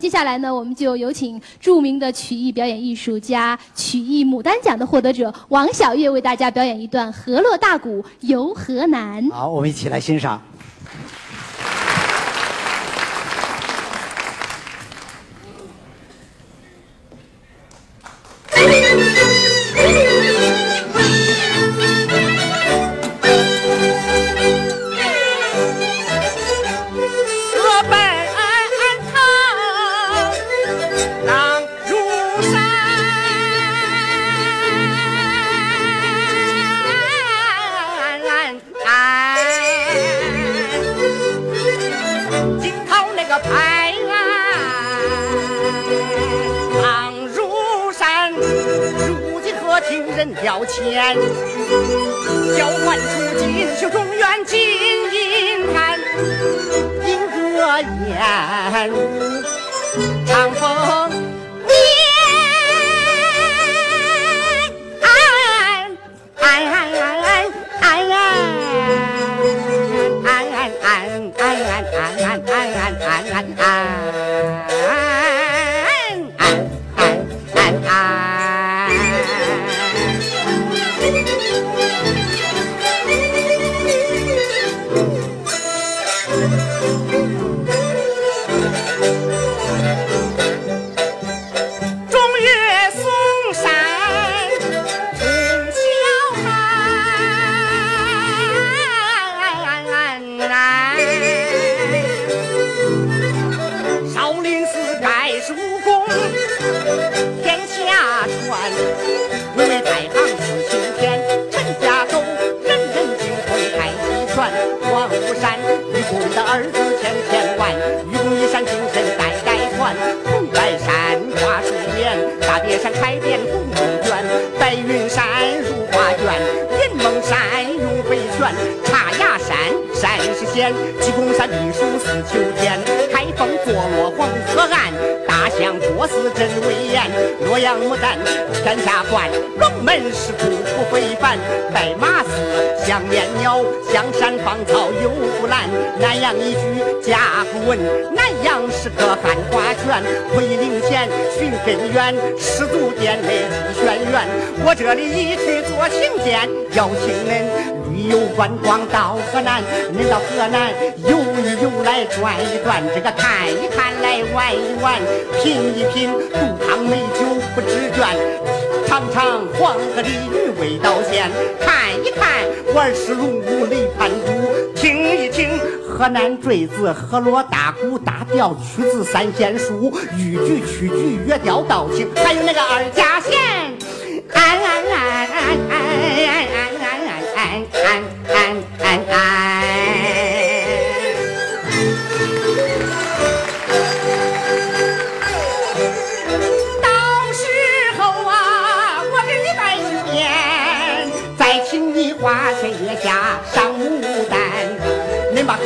接下来呢，我们就有请著名的曲艺表演艺术家、曲艺牡丹奖的获得者王小月为大家表演一段《河洛大鼓游河南》。好，我们一起来欣赏。个排案。唐如山，如今何听人调遣？交换出锦绣中原金银鞍，银戈燕，长风。爱。黄华山，愚公的儿子千千万，愚公移山精神代代传。红白山挂珠帘，大别山开遍红梦卷。白云山如画卷，云梦山永飞泉。茶崖山山是险，鸡公山避暑似秋天。开封坐落黄河岸，大象波斯真威严。洛阳牡丹天下冠，龙门石窟不非凡。白马寺香面鸟，香山芳草有不兰。南阳一句甲骨文，南阳是个汉花圈。回灵前寻根源，师祖殿内祭轩辕。我这里一去做请柬，邀请恁。旅游观光到河南，你到河南游一游来转一转，这个看一看来玩一玩，品一品杜康美酒不知倦，尝尝黄河鲤鱼味道鲜，看一看玩石龙舞雷盘珠，听一听河南坠子河洛大鼓大调曲子三弦书，豫剧曲剧越调道情，还有那个二家弦，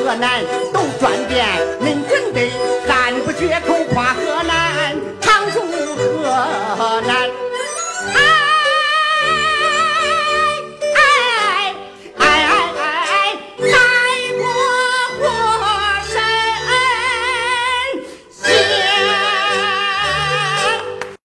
河南都转变，民真得赞不绝口夸河南。